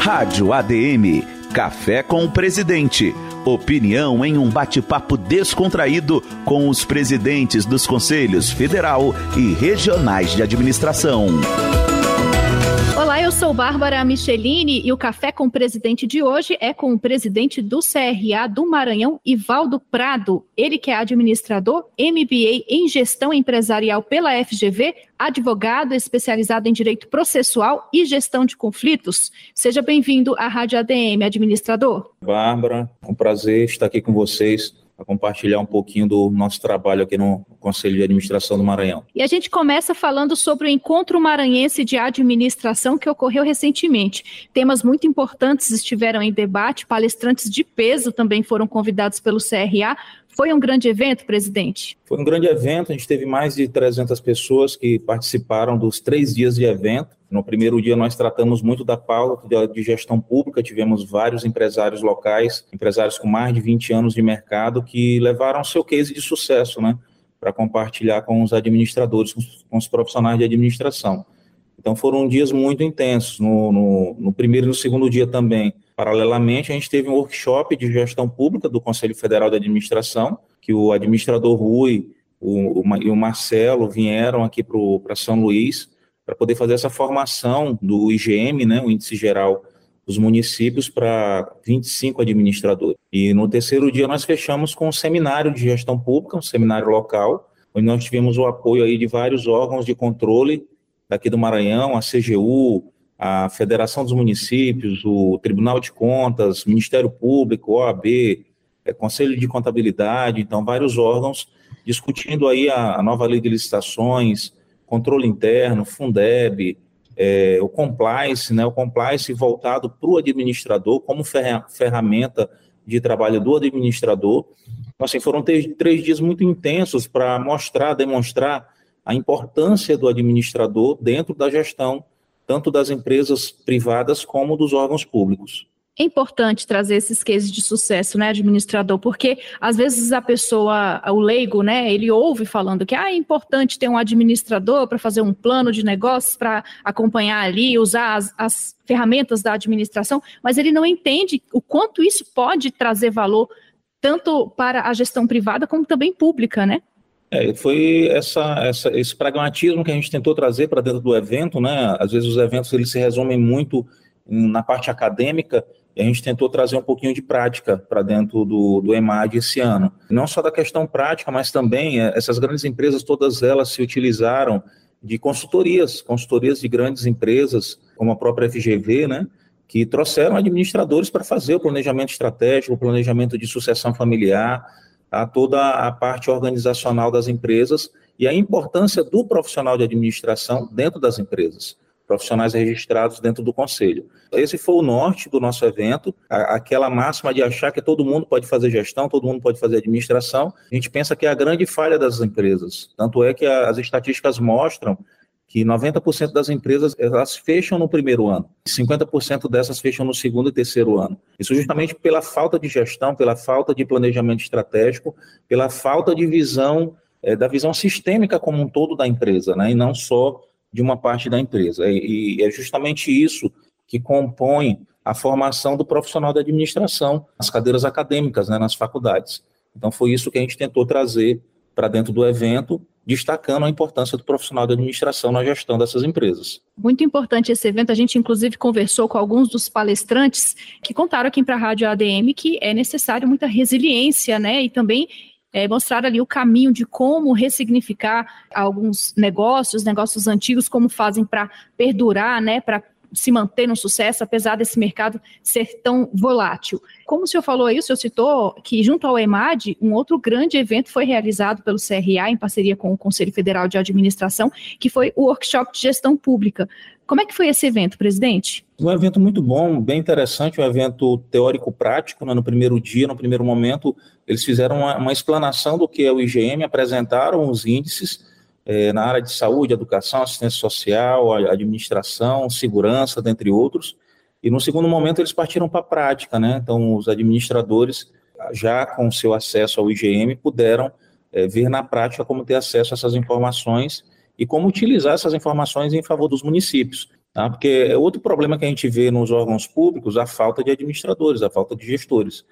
Rádio ADM Café com o Presidente. Opinião em um bate-papo descontraído com os presidentes dos conselhos federal e regionais de administração. Olá, eu sou Bárbara Michelini e o Café com o Presidente de hoje é com o presidente do CRA do Maranhão, Ivaldo Prado. Ele que é administrador, MBA em Gestão Empresarial pela FGV, advogado especializado em Direito Processual e Gestão de Conflitos. Seja bem-vindo à Rádio ADM, administrador. Bárbara, é um prazer estar aqui com vocês para compartilhar um pouquinho do nosso trabalho aqui no Conselho de Administração do Maranhão. E a gente começa falando sobre o Encontro Maranhense de Administração que ocorreu recentemente. Temas muito importantes estiveram em debate, palestrantes de peso também foram convidados pelo CRA. Foi um grande evento, presidente? Foi um grande evento, a gente teve mais de 300 pessoas que participaram dos três dias de evento. No primeiro dia, nós tratamos muito da pauta de gestão pública, tivemos vários empresários locais, empresários com mais de 20 anos de mercado, que levaram seu case de sucesso, né, para compartilhar com os administradores, com os profissionais de administração. Então, foram dias muito intensos. No, no, no primeiro e no segundo dia também, Paralelamente, a gente teve um workshop de gestão pública do Conselho Federal de Administração, que o administrador Rui o, o, e o Marcelo vieram aqui para São Luís para poder fazer essa formação do IGM, né, o Índice Geral dos Municípios, para 25 administradores. E no terceiro dia nós fechamos com um seminário de gestão pública, um seminário local, onde nós tivemos o apoio aí de vários órgãos de controle daqui do Maranhão, a CGU, a Federação dos Municípios, o Tribunal de Contas, Ministério Público, OAB, é, Conselho de Contabilidade, então vários órgãos discutindo aí a, a nova lei de licitações, controle interno, Fundeb, é, o compliance, né, o compliance voltado para o administrador como ferramenta de trabalho do administrador. Então, assim, foram três, três dias muito intensos para mostrar, demonstrar a importância do administrador dentro da gestão tanto das empresas privadas como dos órgãos públicos. É importante trazer esses cases de sucesso, né, administrador, porque às vezes a pessoa, o leigo, né, ele ouve falando que ah, é importante ter um administrador para fazer um plano de negócios, para acompanhar ali, usar as, as ferramentas da administração, mas ele não entende o quanto isso pode trazer valor tanto para a gestão privada como também pública, né? É, foi essa, essa, esse pragmatismo que a gente tentou trazer para dentro do evento, né? Às vezes os eventos eles se resumem muito na parte acadêmica e a gente tentou trazer um pouquinho de prática para dentro do, do EMAD esse ano. Não só da questão prática, mas também é, essas grandes empresas, todas elas se utilizaram de consultorias, consultorias de grandes empresas, como a própria FGV, né? Que trouxeram administradores para fazer o planejamento estratégico, o planejamento de sucessão familiar, a toda a parte organizacional das empresas e a importância do profissional de administração dentro das empresas, profissionais registrados dentro do conselho. Esse foi o norte do nosso evento, aquela máxima de achar que todo mundo pode fazer gestão, todo mundo pode fazer administração. A gente pensa que é a grande falha das empresas. Tanto é que as estatísticas mostram que 90% das empresas elas fecham no primeiro ano, 50% dessas fecham no segundo e terceiro ano. Isso justamente pela falta de gestão, pela falta de planejamento estratégico, pela falta de visão é, da visão sistêmica como um todo da empresa, né, e não só de uma parte da empresa. E, é justamente isso que compõe a formação do profissional da administração, as cadeiras acadêmicas, né, nas faculdades. Então foi isso que a gente tentou trazer para dentro do evento destacando a importância do profissional de administração na gestão dessas empresas. Muito importante esse evento. A gente, inclusive, conversou com alguns dos palestrantes que contaram aqui para a Rádio ADM que é necessário muita resiliência, né? E também é, mostrar ali o caminho de como ressignificar alguns negócios, negócios antigos, como fazem para perdurar, né? Para se manter no sucesso, apesar desse mercado ser tão volátil. Como o senhor falou aí, o senhor citou que, junto ao EMAD, um outro grande evento foi realizado pelo CRA, em parceria com o Conselho Federal de Administração, que foi o Workshop de Gestão Pública. Como é que foi esse evento, presidente? Um evento muito bom, bem interessante, um evento teórico-prático. Né? No primeiro dia, no primeiro momento, eles fizeram uma, uma explanação do que é o IGM, apresentaram os índices, é, na área de saúde, educação, assistência social, administração, segurança, dentre outros. E no segundo momento eles partiram para a prática, né? Então os administradores, já com seu acesso ao IGM, puderam é, ver na prática como ter acesso a essas informações e como utilizar essas informações em favor dos municípios. Tá? Porque outro problema que a gente vê nos órgãos públicos, a falta de administradores, a falta de gestores.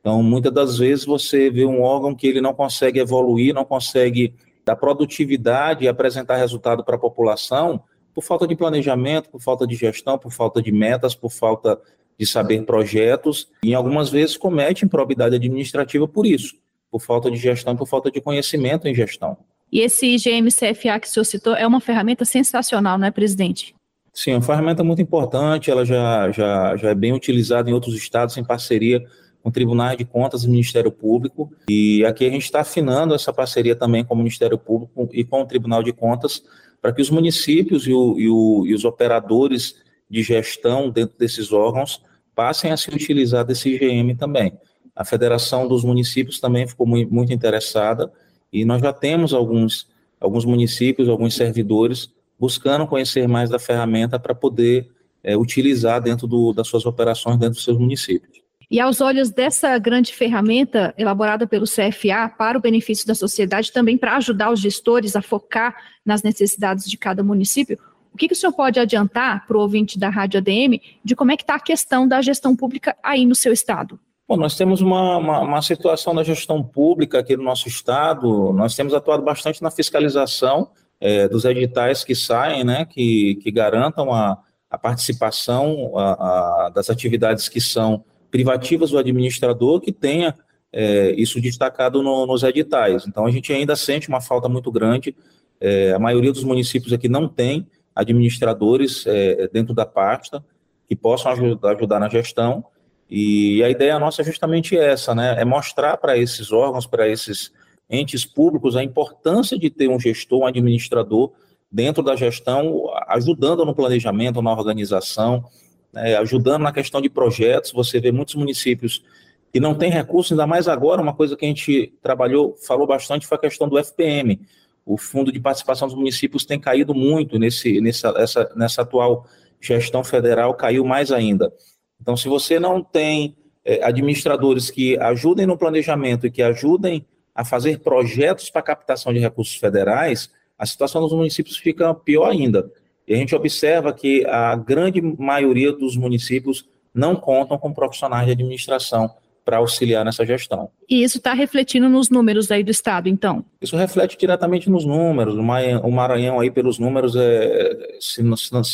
Então, muitas das vezes você vê um órgão que ele não consegue evoluir, não consegue dar produtividade e apresentar resultado para a população por falta de planejamento, por falta de gestão, por falta de metas, por falta de saber projetos, e algumas vezes comete improbidade administrativa por isso, por falta de gestão, por falta de conhecimento em gestão. E esse IGM-CFA que o senhor citou é uma ferramenta sensacional, não é, presidente? Sim, é uma ferramenta muito importante, ela já, já, já é bem utilizada em outros estados em parceria com Tribunais de Contas e Ministério Público, e aqui a gente está afinando essa parceria também com o Ministério Público e com o Tribunal de Contas, para que os municípios e, o, e, o, e os operadores de gestão dentro desses órgãos passem a se utilizar desse IGM também. A Federação dos Municípios também ficou muito, muito interessada, e nós já temos alguns, alguns municípios, alguns servidores buscando conhecer mais da ferramenta para poder é, utilizar dentro do, das suas operações dentro dos seus municípios. E aos olhos dessa grande ferramenta elaborada pelo CFA para o benefício da sociedade, também para ajudar os gestores a focar nas necessidades de cada município, o que, que o senhor pode adiantar para o ouvinte da Rádio ADM de como é que está a questão da gestão pública aí no seu estado? Bom, nós temos uma, uma, uma, situação da gestão pública aqui no nosso estado, nós temos atuado bastante na fiscalização é, dos editais que saem, né, que, que garantam a, a participação a, a, das atividades que são privativas do administrador, que tenha é, isso destacado no, nos editais. Então, a gente ainda sente uma falta muito grande, é, a maioria dos municípios aqui não tem administradores é, dentro da pasta que possam ajudar, ajudar na gestão, e a ideia nossa é justamente essa, né, é mostrar para esses órgãos, para esses entes públicos a importância de ter um gestor, um administrador dentro da gestão, ajudando no planejamento, na organização, né, ajudando na questão de projetos. Você vê muitos municípios que não têm recursos, ainda mais agora, uma coisa que a gente trabalhou, falou bastante, foi a questão do FPM. O Fundo de Participação dos Municípios tem caído muito nesse, nessa, essa, nessa atual gestão federal, caiu mais ainda. Então, se você não tem é, administradores que ajudem no planejamento e que ajudem a fazer projetos para captação de recursos federais, a situação dos municípios fica pior ainda. E a gente observa que a grande maioria dos municípios não contam com profissionais de administração para auxiliar nessa gestão. E isso está refletindo nos números aí do Estado, então? Isso reflete diretamente nos números. O Maranhão, aí, pelos números, é, se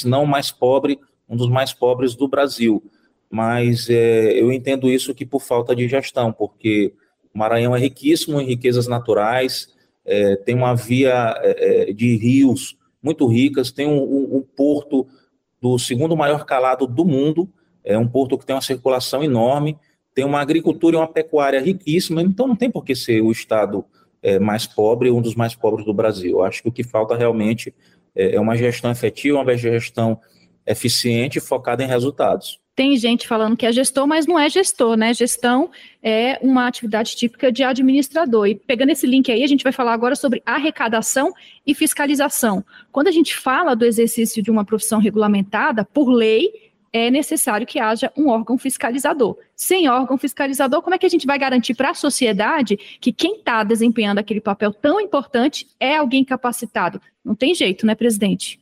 não o mais pobre, um dos mais pobres do Brasil. Mas é, eu entendo isso que por falta de gestão, porque o Maranhão é riquíssimo em riquezas naturais, é, tem uma via é, é, de rios muito ricas, tem um, um, um, porto do segundo maior calado do mundo, é um porto que tem uma circulação enorme, tem uma agricultura e uma pecuária riquíssima, então não tem por que ser o estado é, mais pobre, um dos mais pobres do Brasil. Acho que o que falta realmente é, é uma gestão efetiva, uma gestão eficiente focada em resultados tem gente falando que é gestor, mas não é gestor, né? Gestão é uma atividade típica de administrador. E pegando esse link aí, a gente vai falar agora sobre arrecadação e fiscalização. Quando a gente fala do exercício de uma profissão regulamentada, por lei, é necessário que haja um órgão fiscalizador. Sem órgão fiscalizador, como é que a gente vai garantir para a sociedade que quem está desempenhando aquele papel tão importante é alguém capacitado? Não tem jeito, né, presidente?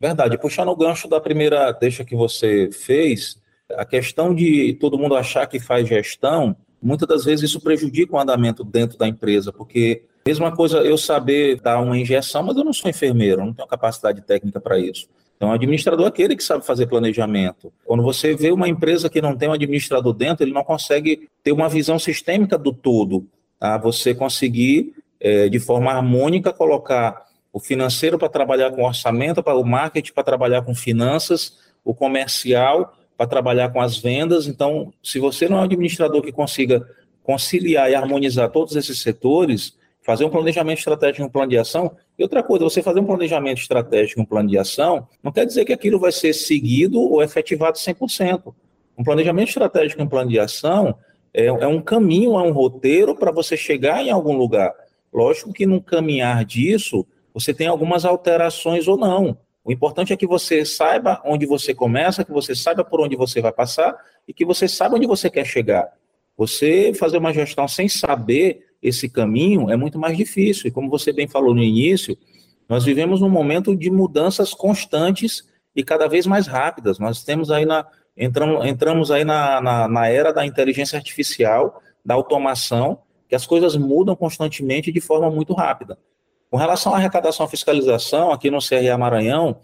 Verdade. Puxando o gancho da primeira deixa que você fez, a questão de todo mundo achar que faz gestão, muitas das vezes isso prejudica o andamento dentro da empresa, porque mesma coisa eu saber dar uma injeção, mas eu não sou enfermeiro, não tenho capacidade técnica para isso. Então, o administrador é aquele que sabe fazer planejamento. Quando você vê uma empresa que não tem um administrador dentro, ele não consegue ter uma visão sistêmica do todo. Tá? Você conseguir, é, de forma harmônica, colocar o financeiro para trabalhar com orçamento, para o marketing para trabalhar com finanças, o comercial para trabalhar com as vendas. Então, se você não é um administrador que consiga conciliar e harmonizar todos esses setores, fazer um planejamento estratégico, um plano de ação. E outra coisa, você fazer um planejamento estratégico, um plano de ação, não quer dizer que aquilo vai ser seguido ou efetivado 100%. Um planejamento estratégico, um plano de ação é, é um caminho, é um roteiro para você chegar em algum lugar. Lógico que no caminhar disso, você tem algumas alterações ou não. O importante é que você saiba onde você começa, que você saiba por onde você vai passar e que você saiba onde você quer chegar. Você fazer uma gestão sem saber esse caminho é muito mais difícil. E como você bem falou no início, nós vivemos num momento de mudanças constantes e cada vez mais rápidas. Nós temos aí na, entramos, entramos aí na, na, na era da inteligência artificial, da automação, que as coisas mudam constantemente de forma muito rápida. Com relação à arrecadação e fiscalização, aqui no CRA Maranhão,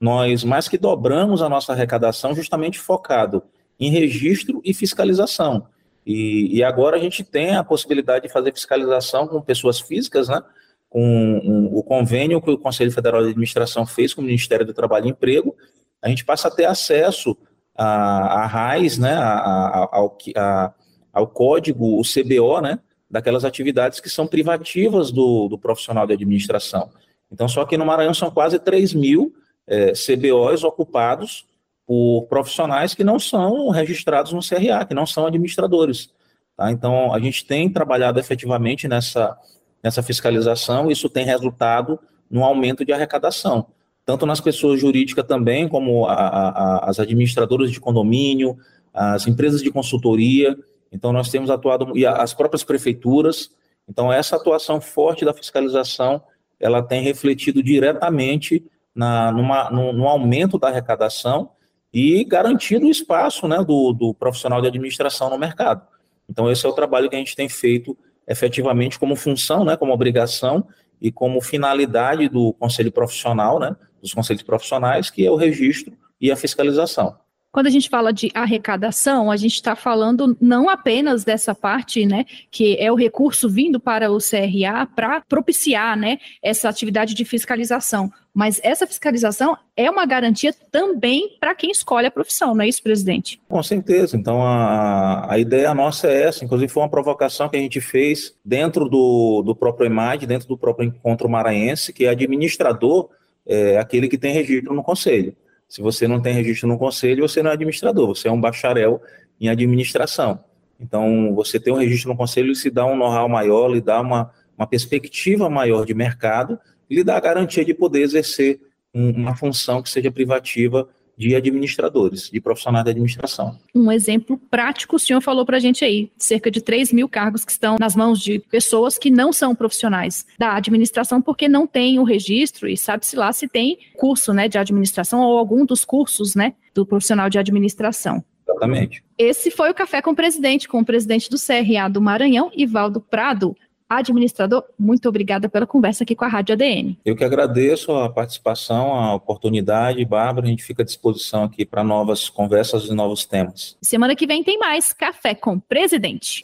nós mais que dobramos a nossa arrecadação justamente focado em registro e fiscalização. E, e agora a gente tem a possibilidade de fazer fiscalização com pessoas físicas, né? com um, o convênio que o Conselho Federal de Administração fez com o Ministério do Trabalho e Emprego, a gente passa a ter acesso a RAIS, né, a, a, ao, a, ao código, o CBO, né, daquelas atividades que são privativas do, do profissional de administração. Então, só que no Maranhão são quase 3 mil é, CBOs ocupados por profissionais que não são registrados no CRA, que não são administradores. Tá? Então, a gente tem trabalhado efetivamente nessa, nessa fiscalização, isso tem resultado no aumento de arrecadação, tanto nas pessoas jurídicas também, como a, a, as administradoras de condomínio, as empresas de consultoria, então, nós temos atuado, e as próprias prefeituras, então, essa atuação forte da fiscalização, ela tem refletido diretamente na, numa, no, no aumento da arrecadação e garantido o espaço né, do, do profissional de administração no mercado. Então, esse é o trabalho que a gente tem feito efetivamente como função, né, como obrigação e como finalidade do conselho profissional, né, dos conselhos profissionais, que é o registro e a fiscalização. Quando a gente fala de arrecadação, a gente está falando não apenas dessa parte, né, que é o recurso vindo para o CRA para propiciar, né, essa atividade de fiscalização, mas essa fiscalização é uma garantia também para quem escolhe a profissão, não é isso, presidente? Com certeza. Então, a, a ideia nossa é essa. Inclusive, foi uma provocação que a gente fez dentro do, do próprio EMAD, dentro do próprio Encontro Maranhense, que é administrador é aquele que tem registro no conselho. Se você não tem registro no conselho, você não é administrador, você é um bacharel em administração. Então, você tem um registro no conselho, se dá um know-how maior, lhe dá uma, uma perspectiva maior de mercado, lhe dá a garantia de poder exercer um, uma função que seja privativa de administradores, de profissionais da administração. Um exemplo prático, o senhor falou para a gente aí, cerca de 3 mil cargos que estão nas mãos de pessoas que não são profissionais da administração porque não tem o registro e sabe-se lá se tem curso né, de administração ou algum dos cursos né, do profissional de administração. Exatamente. Esse foi o Café com o Presidente, com o presidente do CRA do Maranhão, Ivaldo Prado. Administrador, muito obrigada pela conversa aqui com a Rádio ADN. Eu que agradeço a participação, a oportunidade, Bárbara, a gente fica à disposição aqui para novas conversas e novos temas. Semana que vem tem mais Café com o Presidente.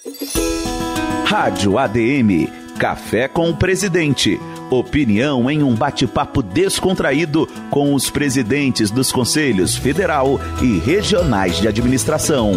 Rádio ADM, Café com o Presidente. Opinião em um bate-papo descontraído com os presidentes dos conselhos federal e regionais de administração.